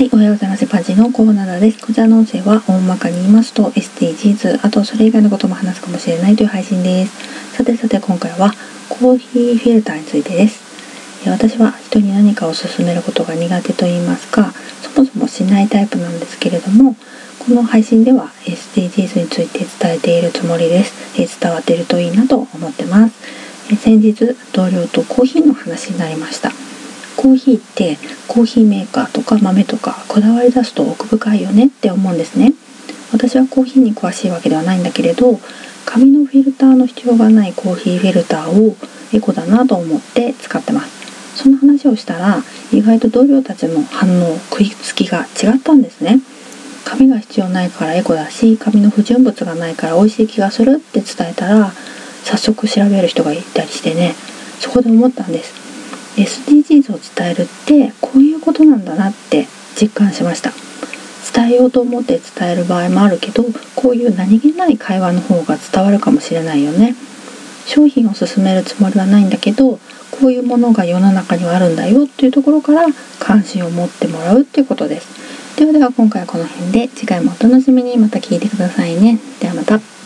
はい、おはようございます。パジのコーナーです。こちらの音声は大まかに言いますと SDGs、あとそれ以外のことも話すかもしれないという配信です。さてさて今回はコーヒーフィルターについてです。私は人に何かを勧めることが苦手と言いますか、そもそもしないタイプなんですけれども、この配信では SDGs について伝えているつもりです。伝わっているといいなと思ってます。先日同僚とコーヒーの話になりました。コーヒーってコーヒーメーカーとか豆とかこだわり出すと奥深いよねって思うんですね。私はコーヒーに詳しいわけではないんだけれど紙のフィルターの必要がないコーヒーフィルターをエコだなと思って使ってます。その話をしたら意外と同僚たちの反応食いつきが違ったんですね。紙が必要ないからエコだし紙の不純物がないから美味しい気がするって伝えたら早速調べる人がいたりしてねそこで思ったんです。SDGs を伝えるってこういうことなんだなって実感しました。伝えようと思って伝える場合もあるけどこういう何気ない会話の方が伝わるかもしれないよね。商品を勧めるつもりはないんだけどこういうものが世の中にはあるんだよっていうところから関心を持ってもらうっていうことです。ではでは今回はこの辺で次回もお楽しみに。また聞いてくださいね。ではまた。